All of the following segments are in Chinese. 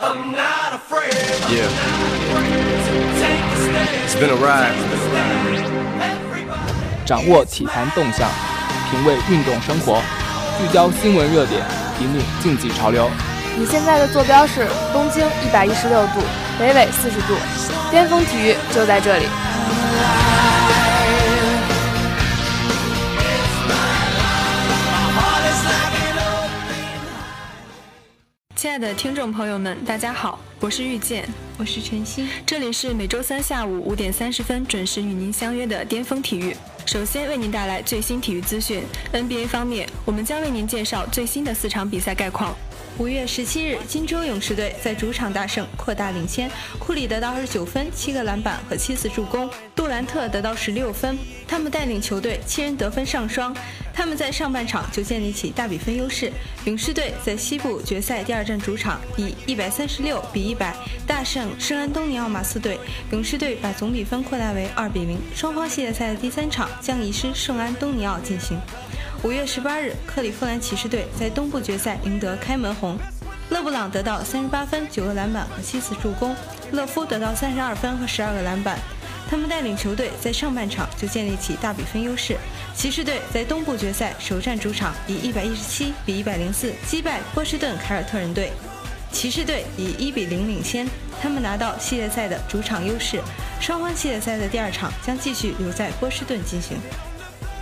Yeah. It's been a ride. 掌握体坛动向，品味运动生活，聚焦新闻热点，引领竞技潮流。你现在的坐标是东经一百一十六度，北纬四十度，巅峰体育就在这里。爱的听众朋友们，大家好，我是遇见，我是晨曦，这里是每周三下午五点三十分准时与您相约的巅峰体育。首先为您带来最新体育资讯。NBA 方面，我们将为您介绍最新的四场比赛概况。五月十七日，金州勇士队在主场大胜，扩大领先。库里得到二十九分、七个篮板和七次助攻；杜兰特得到十六分。他们带领球队七人得分上双。他们在上半场就建立起大比分优势。勇士队在西部决赛第二战主场以一百三十六比一百大胜圣安东尼奥马刺队。勇士队把总比分扩大为二比零。双方系列赛的第三场将移师圣安东尼奥进行。五月十八日，克利夫兰骑士队在东部决赛赢得开门红，勒布朗得到三十八分、九个篮板和七次助攻，勒夫得到三十二分和十二个篮板。他们带领球队在上半场就建立起大比分优势。骑士队在东部决赛首战主场以一百一十七比一百零四击败波士顿凯尔特人队，骑士队以一比零领先，他们拿到系列赛的主场优势。双方系列赛的第二场将继续留在波士顿进行。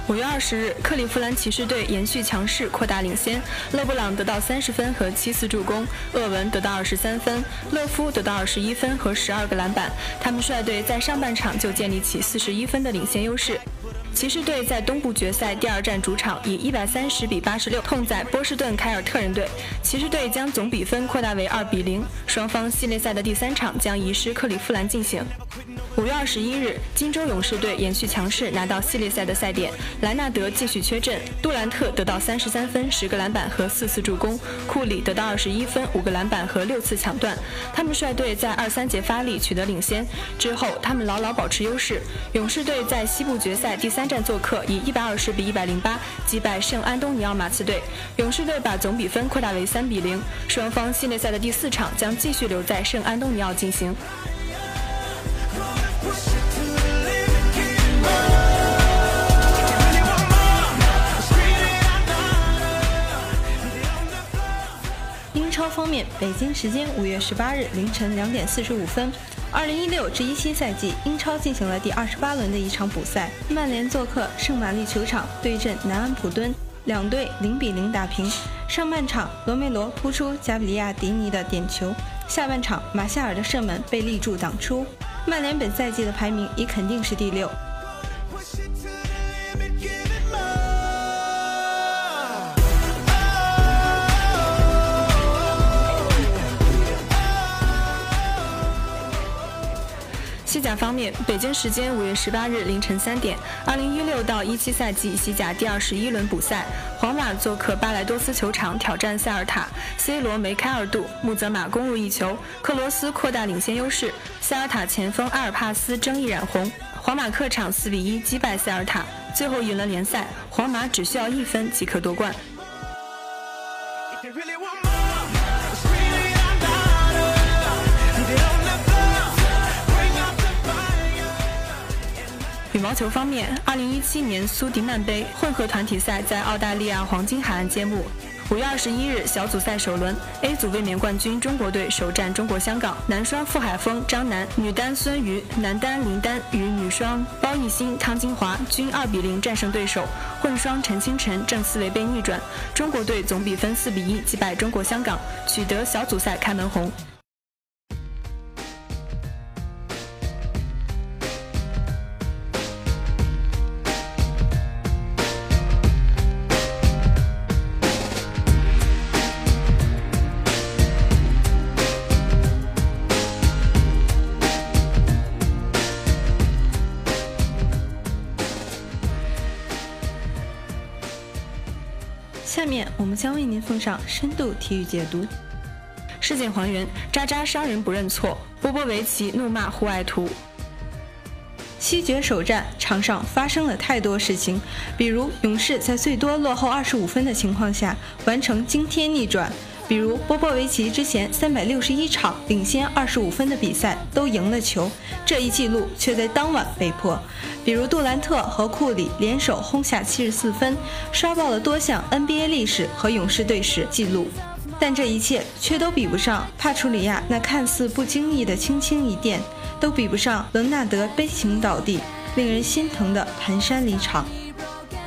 五月二十日，克利夫兰骑士队延续强势，扩大领先。勒布朗得到三十分和七次助攻，厄文得到二十三分，勒夫得到二十一分和十二个篮板。他们率队在上半场就建立起四十一分的领先优势。骑士队在东部决赛第二战主场以一百三十比八十六痛宰波士顿凯尔特人队，骑士队将总比分扩大为二比零。双方系列赛的第三场将移师克利夫兰进行。五月二十一日，金州勇士队延续强势，拿到系列赛的赛点。莱纳德继续缺阵，杜兰特得到三十三分、十个篮板和四次助攻，库里得到二十一分、五个篮板和六次抢断。他们率队在二三节发力，取得领先。之后，他们牢牢保持优势。勇士队在西部决赛第三。站做客以一百二十比一百零八击败圣安东尼奥马刺队，勇士队把总比分扩大为三比零。双方系列赛的第四场将继续留在圣安东尼奥进行。方面，北京时间五月十八日凌晨两点四十五分。二零一六至一七赛季，英超进行了第二十八轮的一场补赛。曼联做客圣玛丽球场对阵南安普敦，两队零比零打平。上半场，罗梅罗扑出加比利亚迪尼的点球；下半场，马夏尔的射门被立柱挡出。曼联本赛季的排名已肯定是第六。甲方面，北京时间五月十八日凌晨三点，二零一六到一七赛季西甲第二十一轮补赛，皇马做客巴莱多斯球场挑战塞尔塔，C 罗梅开二度，穆泽马攻入一球，克罗斯扩大领先优势，塞尔塔前锋阿尔帕斯争议染红，皇马客场四比一击败塞尔塔，最后赢了联赛，皇马只需要一分即可夺冠。羽毛球方面，二零一七年苏迪曼杯混合团体赛在澳大利亚黄金海岸揭幕。五月二十一日，小组赛首轮，A 组卫冕冠军中国队首战中国香港，男双傅海峰、张楠，女单孙瑜，男单林丹与女双包奕鑫、汤金华均二比零战胜对手。混双陈清晨、郑思维被逆转，中国队总比分四比一击败中国香港，取得小组赛开门红。下面我们将为您奉上深度体育解读。事件还原：渣渣伤人不认错，波波维奇怒骂户外图。西决首战场上发生了太多事情，比如勇士在最多落后二十五分的情况下完成惊天逆转，比如波波维奇之前三百六十一场领先二十五分的比赛都赢了球，这一记录却在当晚被破。比如杜兰特和库里联手轰下七十四分，刷爆了多项 NBA 历史和勇士队史记录。但这一切却都比不上帕楚里亚那看似不经意的轻轻一垫，都比不上伦纳德悲情倒地、令人心疼的蹒跚离场。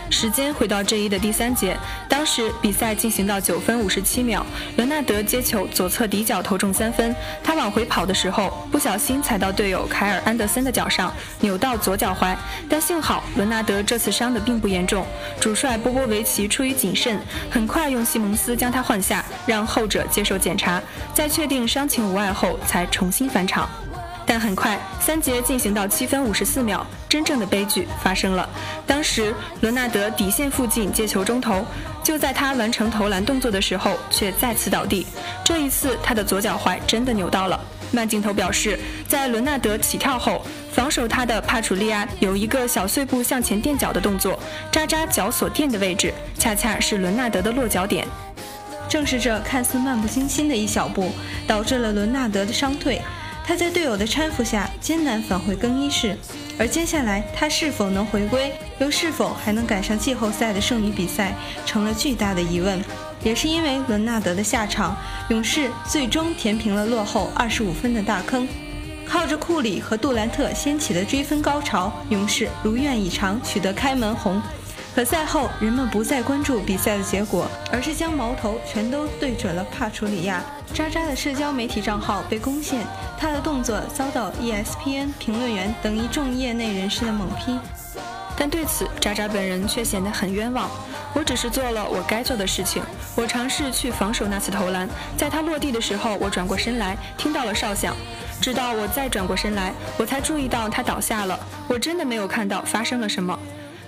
时间回到这一的第三节，当时比赛进行到九分五十七秒，伦纳德接球左侧底角投中三分。他往回跑的时候，不小心踩到队友凯尔安德森的脚上，扭到左脚踝。但幸好伦纳德这次伤的并不严重。主帅波波维奇出于谨慎，很快用西蒙斯将他换下，让后者接受检查，在确定伤情无碍后才重新返场。但很快，三节进行到七分五十四秒，真正的悲剧发生了。当时，伦纳德底线附近接球中投，就在他完成投篮动作的时候，却再次倒地。这一次，他的左脚踝真的扭到了。慢镜头表示，在伦纳德起跳后，防守他的帕楚利亚有一个小碎步向前垫脚的动作，渣渣脚所垫的位置，恰恰是伦纳德的落脚点。正是这看似漫不经心的一小步，导致了伦纳德的伤退。他在队友的搀扶下艰难返回更衣室，而接下来他是否能回归，又是否还能赶上季后赛的剩余比赛，成了巨大的疑问。也是因为伦纳德的下场，勇士最终填平了落后二十五分的大坑。靠着库里和杜兰特掀起的追分高潮，勇士如愿以偿取得开门红。可赛后，人们不再关注比赛的结果，而是将矛头全都对准了帕楚里亚。渣渣的社交媒体账号被攻陷，他的动作遭到 ESPN 评论员等一众业内人士的猛批。但对此，渣渣本人却显得很冤枉。我只是做了我该做的事情，我尝试去防守那次投篮，在他落地的时候，我转过身来，听到了哨响，直到我再转过身来，我才注意到他倒下了。我真的没有看到发生了什么。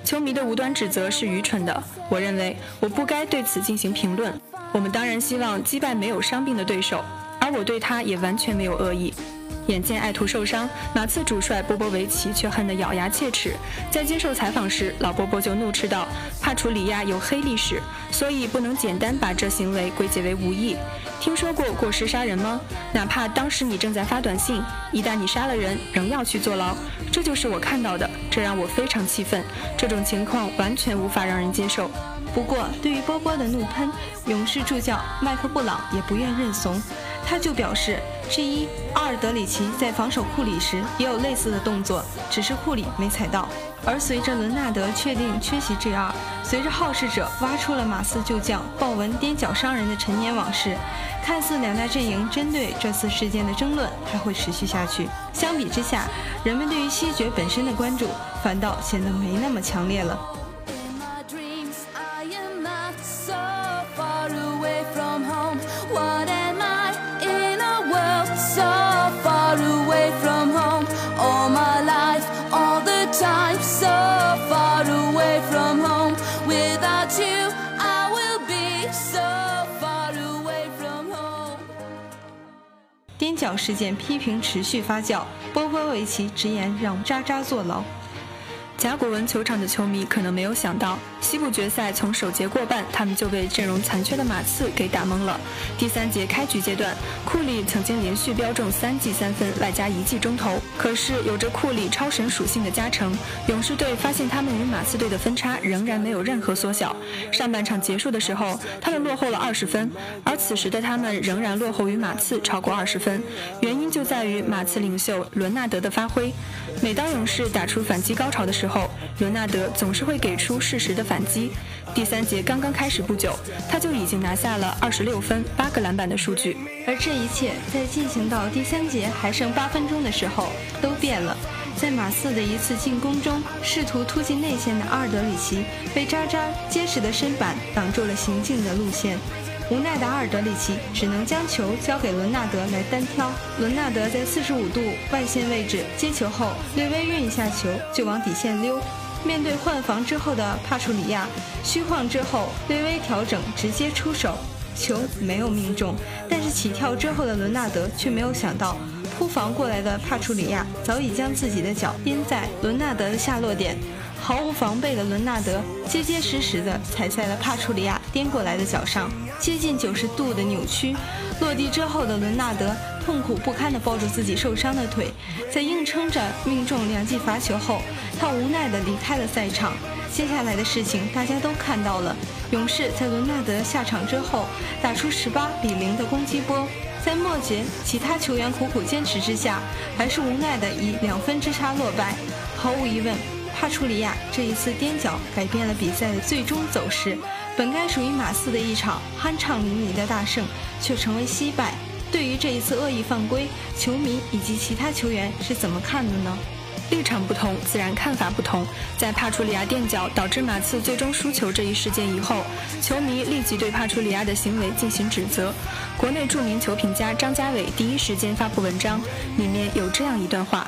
球迷的无端指责是愚蠢的，我认为我不该对此进行评论。我们当然希望击败没有伤病的对手，而我对他也完全没有恶意。眼见爱徒受伤，马刺主帅波波维奇却恨得咬牙切齿。在接受采访时，老波波就怒斥道：“帕楚里亚有黑历史，所以不能简单把这行为归结为无意。听说过过失杀人吗？哪怕当时你正在发短信，一旦你杀了人，仍要去坐牢。这就是我看到的，这让我非常气愤。这种情况完全无法让人接受。”不过，对于波波的怒喷，勇士助教麦克布朗也不愿认怂。他就表示，G1 阿尔德里奇在防守库里时也有类似的动作，只是库里没踩到。而随着伦纳德确定缺席 G2，随着好事者挖出了马刺旧将鲍文踮脚伤人的陈年往事，看似两大阵营针对这次事件的争论还会持续下去。相比之下，人们对于西决本身的关注反倒显得没那么强烈了。踮脚事件批评持续发酵，波波维奇直言让渣渣坐牢。甲骨文球场的球迷可能没有想到，西部决赛从首节过半，他们就被阵容残缺的马刺给打懵了。第三节开局阶段，库里曾经连续标中三记三分，外加一记中投。可是有着库里超神属性的加成，勇士队发现他们与马刺队的分差仍然没有任何缩小。上半场结束的时候，他们落后了二十分，而此时的他们仍然落后于马刺超过二十分。原因就在于马刺领袖伦纳德的发挥。每当勇士打出反击高潮的时候，伦纳德总是会给出适时的反击。第三节刚刚开始不久，他就已经拿下了二十六分、八个篮板的数据。而这一切在进行到第三节还剩八分钟的时候都变了。在马刺的一次进攻中，试图突进内线的阿尔德里奇被渣渣结实的身板挡住了行进的路线。无奈的阿尔德里奇只能将球交给伦纳德来单挑。伦纳德在四十五度外线位置接球后，略微运一下球就往底线溜。面对换防之后的帕楚里亚，虚晃之后略微调整，直接出手，球没有命中。但是起跳之后的伦纳德却没有想到，扑防过来的帕楚里亚早已将自己的脚钉在伦纳德的下落点。毫无防备的伦纳德结结实实地踩在了帕楚里亚颠过来的脚上，接近九十度的扭曲。落地之后的伦纳德痛苦不堪地抱住自己受伤的腿，在硬撑着命中两记罚球后，他无奈地离开了赛场。接下来的事情大家都看到了，勇士在伦纳德下场之后打出十八比零的攻击波，在末节其他球员苦苦坚持之下，还是无奈地以两分之差落败。毫无疑问，帕楚里亚这一次踮脚改变了比赛的最终走势。本该属于马刺的一场酣畅淋漓的大胜，却成为惜败。对于这一次恶意犯规，球迷以及其他球员是怎么看的呢？立场不同，自然看法不同。在帕楚里亚垫脚导致马刺最终输球这一事件以后，球迷立即对帕楚里亚的行为进行指责。国内著名球评家张家伟第一时间发布文章，里面有这样一段话。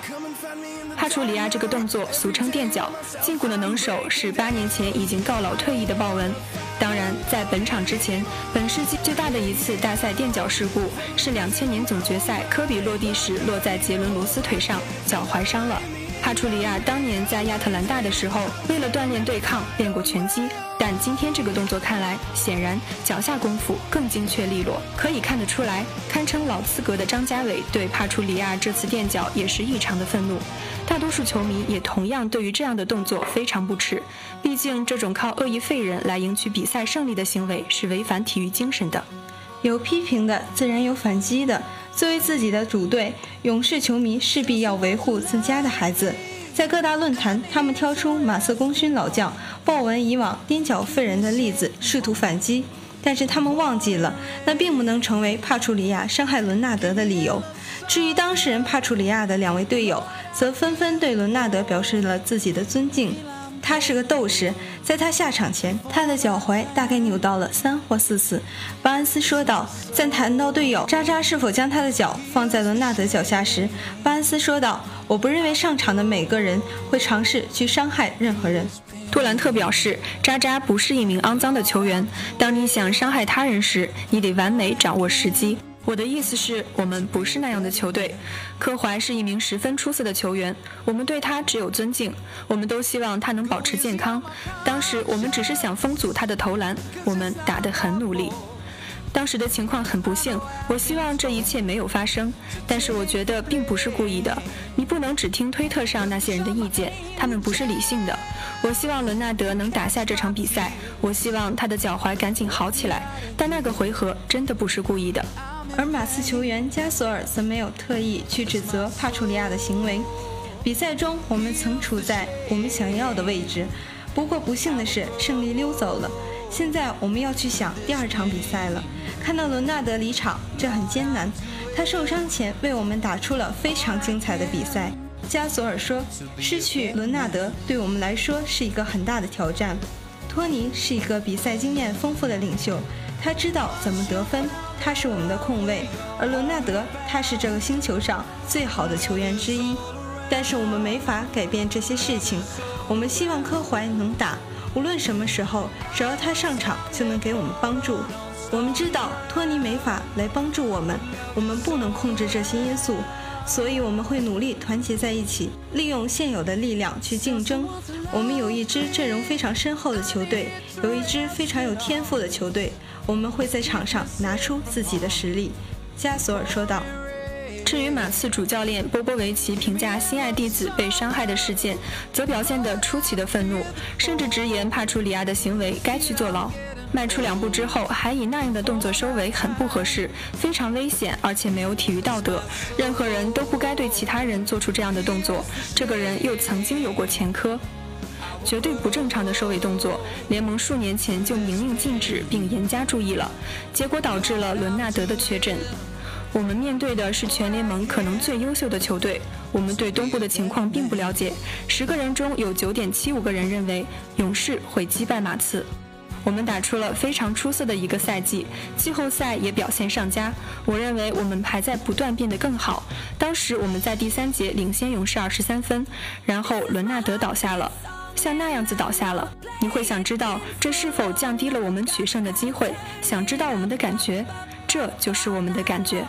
帕楚里亚这个动作俗称垫脚，胫骨的能手是八年前已经告老退役的鲍文。当然，在本场之前，本世纪最大的一次大赛垫脚事故是两千年总决赛科比落地时落在杰伦罗斯腿上，脚踝伤了。帕楚里亚当年在亚特兰大的时候，为了锻炼对抗，练过拳击。今天这个动作看来，显然脚下功夫更精确利落。可以看得出来，堪称老资格的张家伟对帕楚里亚这次垫脚也是异常的愤怒。大多数球迷也同样对于这样的动作非常不耻。毕竟，这种靠恶意废人来赢取比赛胜利的行为是违反体育精神的。有批评的，自然有反击的。作为自己的主队，勇士球迷势必要维护自家的孩子。在各大论坛，他们挑出马瑟功勋老将鲍文以往颠脚废人的例子，试图反击。但是他们忘记了，那并不能成为帕楚里亚伤害伦纳德的理由。至于当事人帕楚里亚的两位队友，则纷纷对伦纳德表示了自己的尊敬。他是个斗士，在他下场前，他的脚踝大概扭到了三或四次。巴恩斯说道。在谈到队友扎扎是否将他的脚放在伦纳德脚下时，巴恩斯说道：“我不认为上场的每个人会尝试去伤害任何人。”杜兰特表示：“扎扎不是一名肮脏的球员。当你想伤害他人时，你得完美掌握时机。”我的意思是，我们不是那样的球队。科怀是一名十分出色的球员，我们对他只有尊敬。我们都希望他能保持健康。当时我们只是想封阻他的投篮，我们打得很努力。当时的情况很不幸，我希望这一切没有发生。但是我觉得并不是故意的。你不能只听推特上那些人的意见，他们不是理性的。我希望伦纳德能打下这场比赛，我希望他的脚踝赶紧好起来。但那个回合真的不是故意的。而马刺球员加索尔则没有特意去指责帕楚里亚的行为。比赛中，我们曾处在我们想要的位置，不过不幸的是，胜利溜走了。现在我们要去想第二场比赛了。看到伦纳德离场，这很艰难。他受伤前为我们打出了非常精彩的比赛。加索尔说：“失去伦纳德对我们来说是一个很大的挑战。托尼是一个比赛经验丰富的领袖，他知道怎么得分。”他是我们的控卫，而伦纳德他是这个星球上最好的球员之一。但是我们没法改变这些事情。我们希望科怀能打，无论什么时候，只要他上场就能给我们帮助。我们知道托尼没法来帮助我们，我们不能控制这些因素，所以我们会努力团结在一起，利用现有的力量去竞争。我们有一支阵容非常深厚的球队，有一支非常有天赋的球队。我们会在场上拿出自己的实力，加索尔说道。至于马刺主教练波波维奇评价心爱弟子被伤害的事件，则表现得出奇的愤怒，甚至直言帕楚里亚的行为该去坐牢。迈出两步之后还以那样的动作收尾，很不合适，非常危险，而且没有体育道德。任何人都不该对其他人做出这样的动作。这个人又曾经有过前科。绝对不正常的收尾动作，联盟数年前就明令禁止并严加注意了，结果导致了伦纳德的缺阵。我们面对的是全联盟可能最优秀的球队，我们对东部的情况并不了解。十个人中有九点七五个人认为勇士会击败马刺。我们打出了非常出色的一个赛季，季后赛也表现上佳。我认为我们还在不断变得更好。当时我们在第三节领先勇士二十三分，然后伦纳德倒下了。像那样子倒下了，你会想知道这是否降低了我们取胜的机会？想知道我们的感觉？这就是我们的感觉。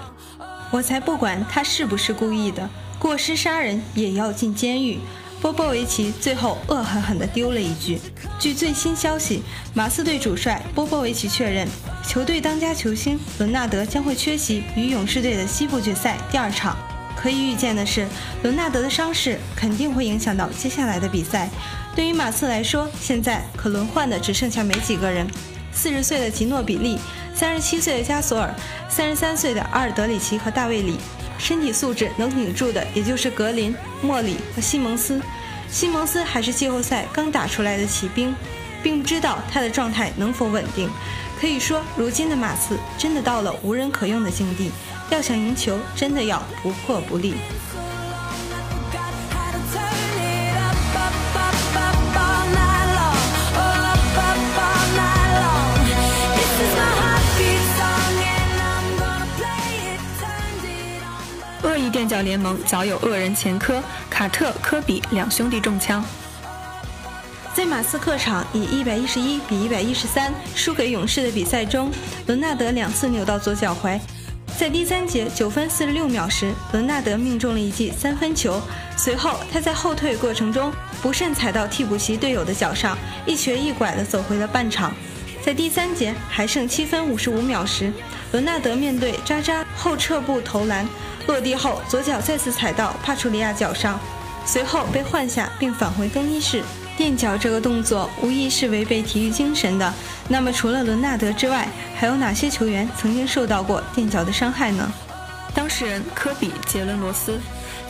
我才不管他是不是故意的，过失杀人也要进监狱。波波维奇最后恶狠狠地丢了一句。据最新消息，马刺队主帅波波维奇确认，球队当家球星伦纳德将会缺席与勇士队的西部决赛第二场。可以预见的是，伦纳德的伤势肯定会影响到接下来的比赛。对于马刺来说，现在可轮换的只剩下没几个人：四十岁的吉诺比利，三十七岁的加索尔，三十三岁的阿尔德里奇和大卫里。身体素质能顶住的，也就是格林、莫里和西蒙斯。西蒙斯还是季后赛刚打出来的骑兵，并不知道他的状态能否稳定。可以说，如今的马刺真的到了无人可用的境地，要想赢球，真的要不破不立。垫脚联盟早有恶人前科，卡特、科比两兄弟中枪。在马刺客场以一百一十一比一百一十三输给勇士的比赛中，伦纳德两次扭到左脚踝。在第三节九分四十六秒时，伦纳德命中了一记三分球。随后他在后退过程中不慎踩到替补席队友的脚上，一瘸一拐地走回了半场。在第三节还剩七分五十五秒时，伦纳德面对渣渣后撤步投篮。落地后，左脚再次踩到帕楚利亚脚上，随后被换下并返回更衣室。垫脚这个动作无疑是违背体育精神的。那么，除了伦纳德之外，还有哪些球员曾经受到过垫脚的伤害呢？当事人：科比·杰伦·罗斯。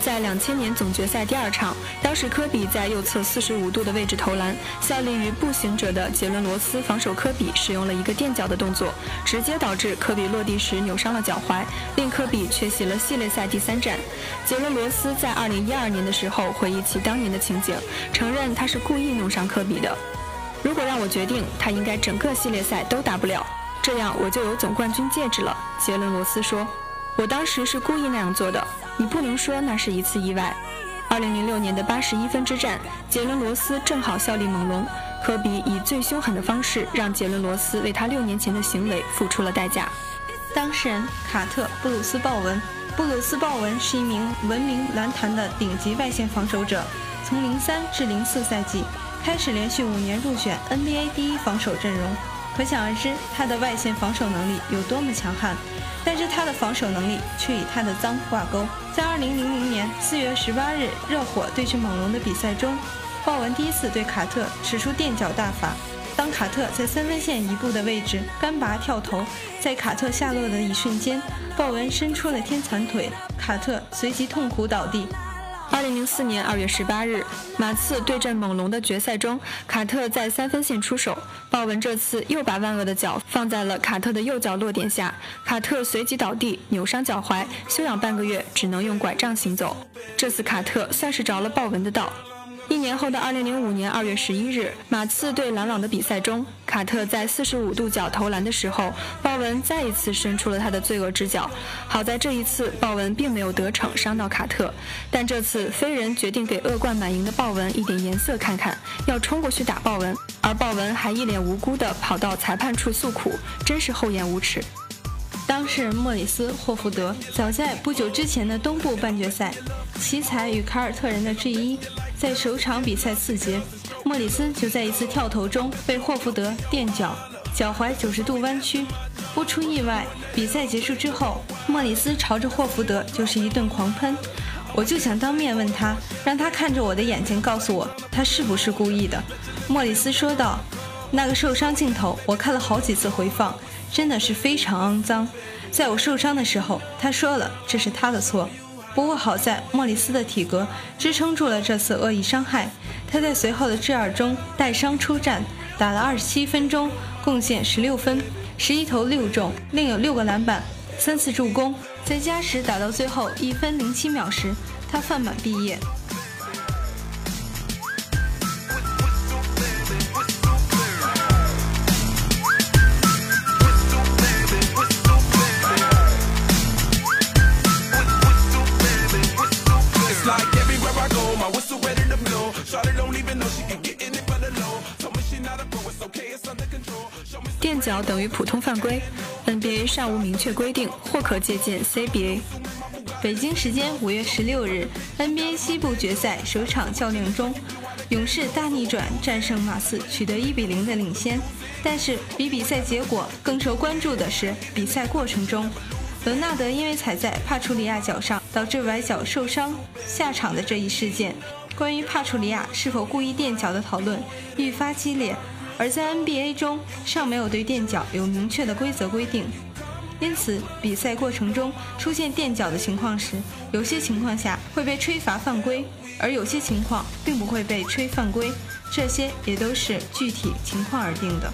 在两千年总决赛第二场，当时科比在右侧四十五度的位置投篮，效力于步行者的杰伦罗斯防守科比，使用了一个垫脚的动作，直接导致科比落地时扭伤了脚踝，令科比缺席了系列赛第三战。杰伦罗斯在二零一二年的时候回忆起当年的情景，承认他是故意弄伤科比的。如果让我决定，他应该整个系列赛都打不了，这样我就有总冠军戒指了。杰伦罗斯说：“我当时是故意那样做的。”你不能说那是一次意外。二零零六年的八十一分之战，杰伦罗斯正好效力猛龙，科比以最凶狠的方式让杰伦罗斯为他六年前的行为付出了代价。当事人卡特布鲁斯鲍文，布鲁斯鲍文是一名闻名篮坛的顶级外线防守者，从零三至零四赛季开始连续五年入选 NBA 第一防守阵容，可想而知他的外线防守能力有多么强悍。但是他的防守能力却与他的脏挂钩。在2000年4月18日热火对阵猛龙的比赛中，鲍文第一次对卡特使出垫脚大法。当卡特在三分线一步的位置干拔跳投，在卡特下落的一瞬间，鲍文伸出了天残腿，卡特随即痛苦倒地。二零零四年二月十八日，马刺对阵猛龙的决赛中，卡特在三分线出手，鲍文这次又把万恶的脚放在了卡特的右脚落点下，卡特随即倒地，扭伤脚踝，休养半个月，只能用拐杖行走。这次卡特算是着了鲍文的道。一年后的二零零五年二月十一日，马刺对篮网的比赛中，卡特在四十五度角投篮的时候，鲍文再一次伸出了他的罪恶之脚。好在这一次，鲍文并没有得逞，伤到卡特。但这次飞人决定给恶贯满盈的鲍文一点颜色看看，要冲过去打鲍文，而鲍文还一脸无辜地跑到裁判处诉苦，真是厚颜无耻。当事人莫里斯·霍福德早在不久之前的东部半决赛，奇才与凯尔特人的 G 一。在首场比赛四节，莫里斯就在一次跳投中被霍福德垫脚，脚踝九十度弯曲。不出意外，比赛结束之后，莫里斯朝着霍福德就是一顿狂喷。我就想当面问他，让他看着我的眼睛告诉我他是不是故意的。莫里斯说道：“那个受伤镜头我看了好几次回放，真的是非常肮脏。在我受伤的时候，他说了这是他的错。”不过好在莫里斯的体格支撑住了这次恶意伤害，他在随后的 G 二中带伤出战，打了二十七分钟，贡献十六分，十一投六中，另有六个篮板，三次助攻。在加时打到最后一分零七秒时，他犯满毕业。脚等于普通犯规，NBA 尚无明确规定，或可借鉴 CBA。北京时间五月十六日，NBA 西部决赛首场较量中，勇士大逆转战胜马刺，取得一比零的领先。但是比比赛结果更受关注的是比赛过程中，伦纳德因为踩在帕楚里亚脚上，导致崴脚受伤下场的这一事件。关于帕楚里亚是否故意垫脚的讨论愈发激烈，而在 NBA 中尚没有对垫脚有明确的规则规定。因此，比赛过程中出现垫脚的情况时，有些情况下会被吹罚犯规，而有些情况并不会被吹犯规，这些也都是具体情况而定的。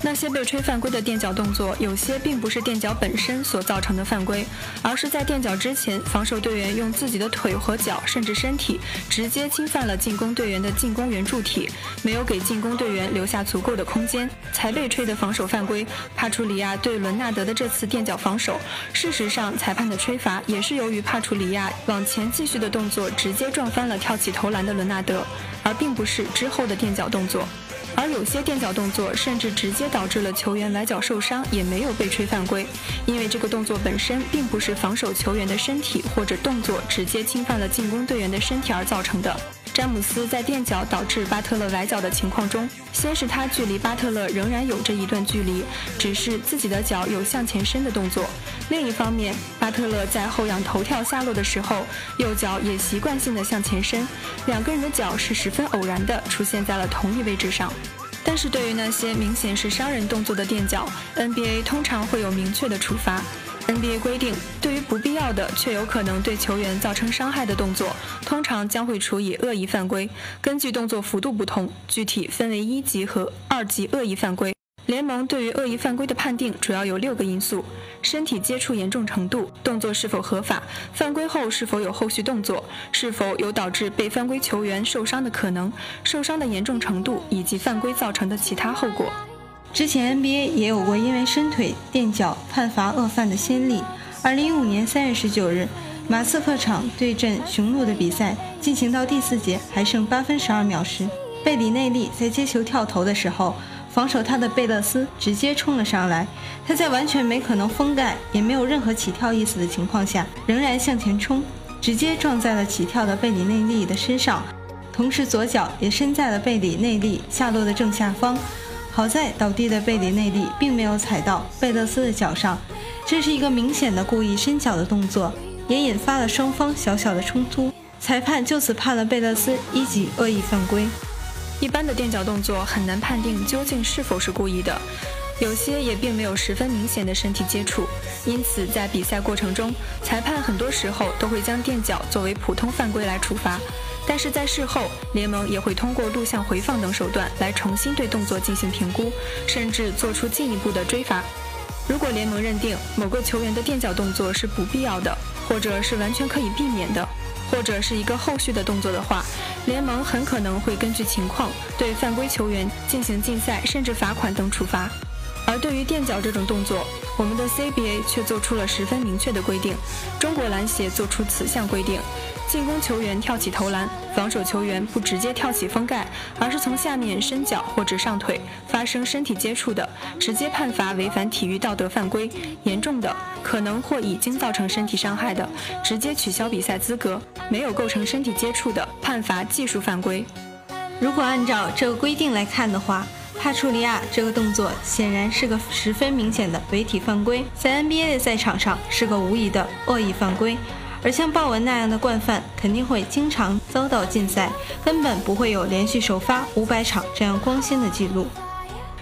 那些被吹犯规的垫脚动作，有些并不是垫脚本身所造成的犯规，而是在垫脚之前，防守队员用自己的腿和脚，甚至身体，直接侵犯了进攻队员的进攻圆柱体，没有给进攻队员留下足够的空间，才被吹的防守犯规。帕楚里亚对伦纳德的这次垫脚防守，事实上裁判的吹罚也是由于帕楚里亚往前继续的动作，直接撞翻了跳起投篮的伦纳德，而并不是之后的垫脚动作。而有些垫脚动作甚至直接导致了球员崴脚受伤，也没有被吹犯规，因为这个动作本身并不是防守球员的身体或者动作直接侵犯了进攻队员的身体而造成的。詹姆斯在垫脚导致巴特勒崴脚的情况中，先是他距离巴特勒仍然有着一段距离，只是自己的脚有向前伸的动作；另一方面，巴特勒在后仰头跳下落的时候，右脚也习惯性的向前伸，两个人的脚是十分偶然的出现在了同一位置上。但是对于那些明显是伤人动作的垫脚，NBA 通常会有明确的处罚。NBA 规定，对于不必要的却有可能对球员造成伤害的动作，通常将会处以恶意犯规。根据动作幅度不同，具体分为一级和二级恶意犯规。联盟对于恶意犯规的判定主要有六个因素：身体接触严重程度、动作是否合法、犯规后是否有后续动作、是否有导致被犯规球员受伤的可能、受伤的严重程度以及犯规造成的其他后果。之前 NBA 也有过因为伸腿垫脚判罚恶犯的先例。二零一五年三月十九日，马刺客场对阵雄鹿的比赛进行到第四节还剩八分十二秒时，贝里内利在接球跳投的时候，防守他的贝勒斯直接冲了上来。他在完全没可能封盖也没有任何起跳意思的情况下，仍然向前冲，直接撞在了起跳的贝里内利的身上，同时左脚也伸在了贝里内利下落的正下方。好在倒地的贝里内利并没有踩到贝勒斯的脚上，这是一个明显的故意伸脚的动作，也引发了双方小小的冲突。裁判就此判了贝勒斯一级恶意犯规。一般的垫脚动作很难判定究竟是否是故意的，有些也并没有十分明显的身体接触，因此在比赛过程中，裁判很多时候都会将垫脚作为普通犯规来处罚。但是在事后，联盟也会通过录像回放等手段来重新对动作进行评估，甚至做出进一步的追罚。如果联盟认定某个球员的垫脚动作是不必要的，或者是完全可以避免的，或者是一个后续的动作的话，联盟很可能会根据情况对犯规球员进行禁赛甚至罚款等处罚。而对于垫脚这种动作，我们的 CBA 却做出了十分明确的规定。中国篮协做出此项规定。进攻球员跳起投篮，防守球员不直接跳起封盖，而是从下面伸脚或者上腿发生身体接触的，直接判罚违反体育道德犯规；严重的，可能或已经造成身体伤害的，直接取消比赛资格；没有构成身体接触的，判罚技术犯规。如果按照这个规定来看的话，帕楚利亚这个动作显然是个十分明显的违体犯规，在 NBA 的赛场上是个无疑的恶意犯规。而像鲍文那样的惯犯，肯定会经常遭到禁赛，根本不会有连续首发五百场这样光鲜的记录。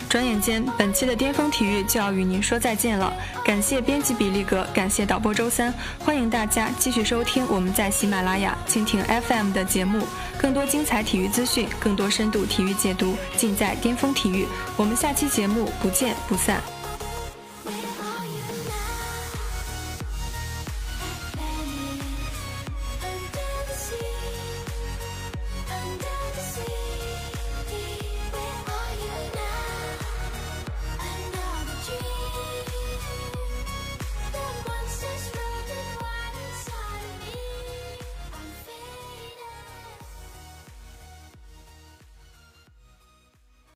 转眼间，本期的巅峰体育就要与您说再见了。感谢编辑比利格，感谢导播周三，欢迎大家继续收听我们在喜马拉雅、蜻蜓 FM 的节目。更多精彩体育资讯，更多深度体育解读，尽在巅峰体育。我们下期节目不见不散。